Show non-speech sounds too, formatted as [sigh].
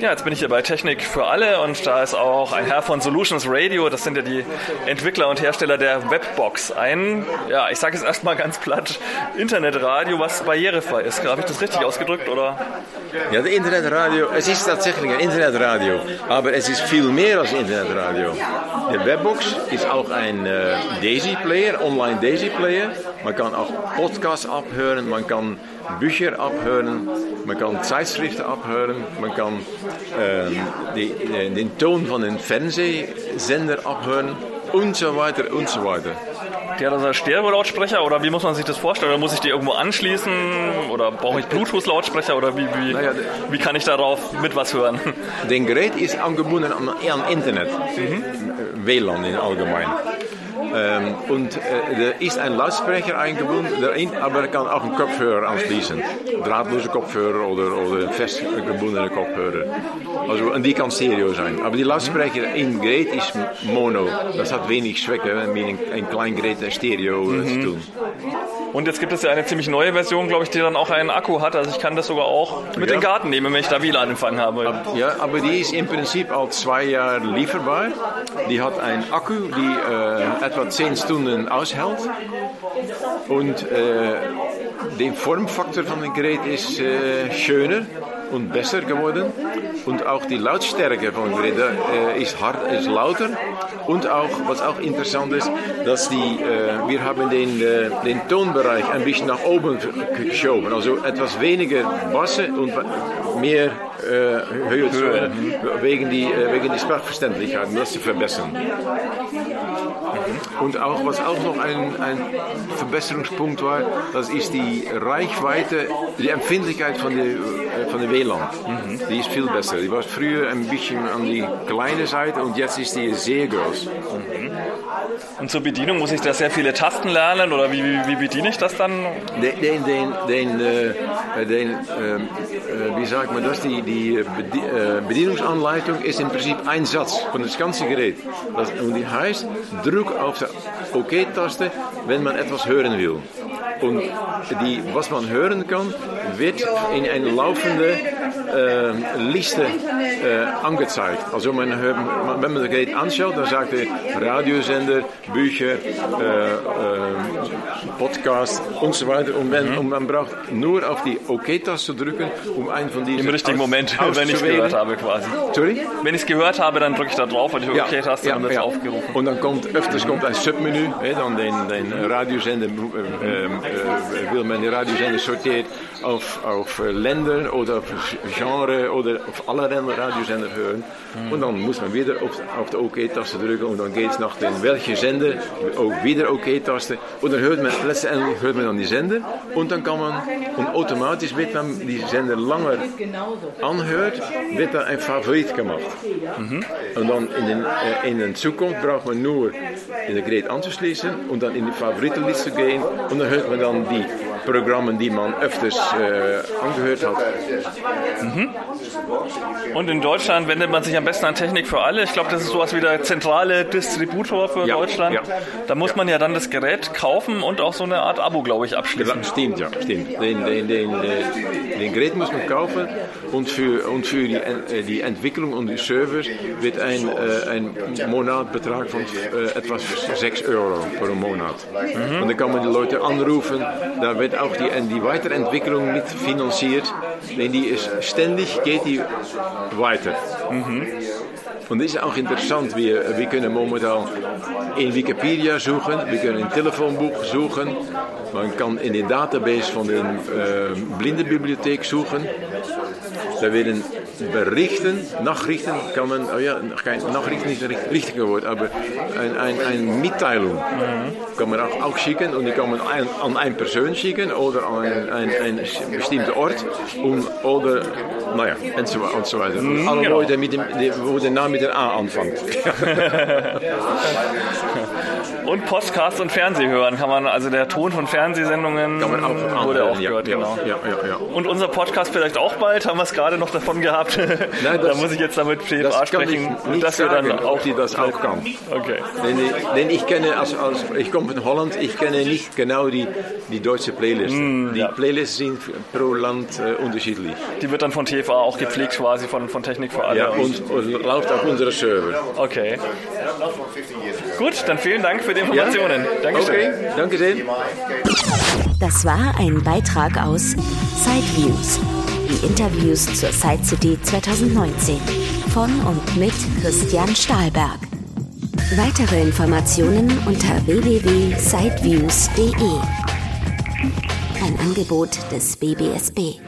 Ja, jetzt bin ich hier bei Technik für alle und da ist auch ein Herr von Solutions Radio, das sind ja die Entwickler und Hersteller der Webbox. Ein, ja, ich sage es erstmal ganz platt, Internetradio, was barrierefrei ist. Habe ich das richtig ausgedrückt oder? Ja, das Internetradio, es ist tatsächlich ein Internetradio, aber es ist viel mehr als Internetradio. Die Webbox ist auch ein äh, Daisy-Player, Online-Daisy-Player. Man kann auch Podcasts abhören, man kann Bücher abhören, man kann Zeitschriften abhören, man kann ähm, die, äh, den Ton von den Fernsehsender abhören und so weiter und so weiter. Die hat also Stereo-Lautsprecher oder wie muss man sich das vorstellen? Oder muss ich die irgendwo anschließen oder brauche ich Bluetooth-Lautsprecher oder wie, wie, Naja, wie kann ich darauf mit was hören? Den Gerät ist angebunden an, an Internet, WLAN in allgemein. Ähm, und äh, er ist ein Lautsprecher eingebunden, darin, aber er kann auch einen Kopfhörer anschließen. Drahtlose Kopfhörer oder, oder festgebundene Kopfhörer. Also, und die kann Stereo sein. Aber die Lautsprecher im Gerät ist Mono. Das hat wenig Zwecke, mit ein, ein klein Gerät ein Stereo äh, zu tun. Und jetzt gibt es ja eine ziemlich neue Version, glaube ich, die dann auch einen Akku hat. Also ich kann das sogar auch mit Ja. in den Garten nehmen, wenn ich da WLAN-Empfang habe. Ja, aber die ist im Prinzip al zwei Jahre lieferbar. Die hat einen Akku, die äh, etwa 10 Stunden aushält. Und äh, der Formfaktor von dem Gerät ist äh, schöner und besser geworden. Und auch die Lautstärke von dem Gerät äh, ist, hart, ist lauter. Und auch, was auch interessant ist, dass die, äh, wir haben den, äh, den Tonbereich ein bisschen nach oben geschoben. Also etwas weniger Basse und mehr äh, Höhe, wegen die, äh, wegen die Sprachverständlichkeit, um das zu verbessern. Und auch, was auch noch ein, ein Verbesserungspunkt war, das ist die Reichweite, die Empfindlichkeit von der, äh, von der WLAN. Die ist viel besser. Die war früher ein bisschen an die kleine Seite und jetzt ist die sehr groß. Und zur Bedienung muss ich da sehr viele Tasten lernen oder wie, wie, wie bediene ich das dann? Den, den, den, den, äh, den ähm, äh, wie sagt man das, die, die Bedi äh, Bedienungsanleitung ist im Prinzip ein Satz von das ganze Gerät. Das, und die heißt, drück auf die OK-Taste, wenn man etwas hören will. Und die, was man hören kann, wird in eine laufende äh, Liste äh, angezeigt. Also man, wenn man das Gerät anschaut, dann sagt er Radiosender, Bücher, äh, Podcast und so weiter. Und, wenn, und man braucht nur auf die OK-Taste drücken, um einen von diesen Im richtigen aus- Moment, wenn ich es gehört habe quasi. Sorry? Wenn ich es gehört habe, dann drücke ich da drauf und die OK-Taste und wird es aufgerufen. Und dann kommt öfters kommt ein Submenü, hè, dan den, den Radiosender, äh, äh, will man den Radiosender sortiert auf, auf äh, Länder oder auf Genre auf alle Länder Radiosender hören. Und dann muss man wieder auf, auf die OK-Taste drücken und dann geht es nach den welche Sender, auch wieder OK-Taste. Und dann hört man, letztendlich hört man dann die Sender und dann kann man, und automatisch die Sender langer anhört, wird dann ein Favorit gemacht. Und dann in, den, äh, in der Zukunft braucht man nur in das Gerät anzuschließen und dann in die Favoritenliste gehen und dann hört man dann die Programme, die man öfters äh, angehört hat. Und in Deutschland wendet man sich am besten an Technik für alle. Ich glaube, das ist sowas wie der zentrale Distributor für Ja, Deutschland. ja. Da muss man ja dann das Gerät kaufen und auch so eine Art Abo, glaube ich, abschließen. Stimmt, ja, stimmt. Den, den, den, äh, den Gerät muss man kaufen und für, und für die, äh, die Entwicklung und die Servers wird ein, äh, ein Monatbetrag von etwas 6 Euro pro Monat. Und dann kann man die Leute anrufen, da wird auch die, die Weiterentwicklung mit finanziert, denn die ist ständig geht die weiter. Und das ist auch interessant. Wir, wir können momentan in Wikipedia suchen, wir können in Telefonbuch suchen, man kann in den Database von der äh, Blindenbibliothek suchen. Da werden Berichten, Nachrichten kann man, oh ja, kein Nachrichten ist das richtige Wort, aber ein, ein, eine Mitteilung kann man auch, auch schicken und die kann man ein, an eine Person schicken oder an einen bestimmten Ort um, oder naja, und so, und so weiter. Mhm, Alle genau. Leute, mit dem, die, wo der Name mit der A anfängt. [laughs] [laughs] Und Podcast und Fernseh hören kann man, also der Ton von Fernsehsendungen man auch wurde auch ja, gehört, ja, genau. ja, ja, ja. Und unser Podcast vielleicht auch bald, haben wir es gerade noch davon gehabt. [laughs] da das- muss ich jetzt damit PFA sprechen, ich nicht dass wir sagen, dann auch die das auch kann. Okay. Denn ich, denn ich kenne, als, als, ich komme von Holland, ich kenne nicht genau die, die deutsche Playlist. die ja. Playlists sind pro Land äh, unterschiedlich. Die wird dann von TFA auch gepflegt quasi von, von Technik für alle. Ja, und, und läuft auf unsere Server. okay. Gut, dann vielen Dank für die Informationen. Dankeschön. Okay, danke sehr. Das war ein Beitrag aus Sideviews. Die Interviews zur Side City 2019 von und mit Christian Stahlberg. Weitere Informationen unter www.sideviews.de. Ein Angebot des BBSB.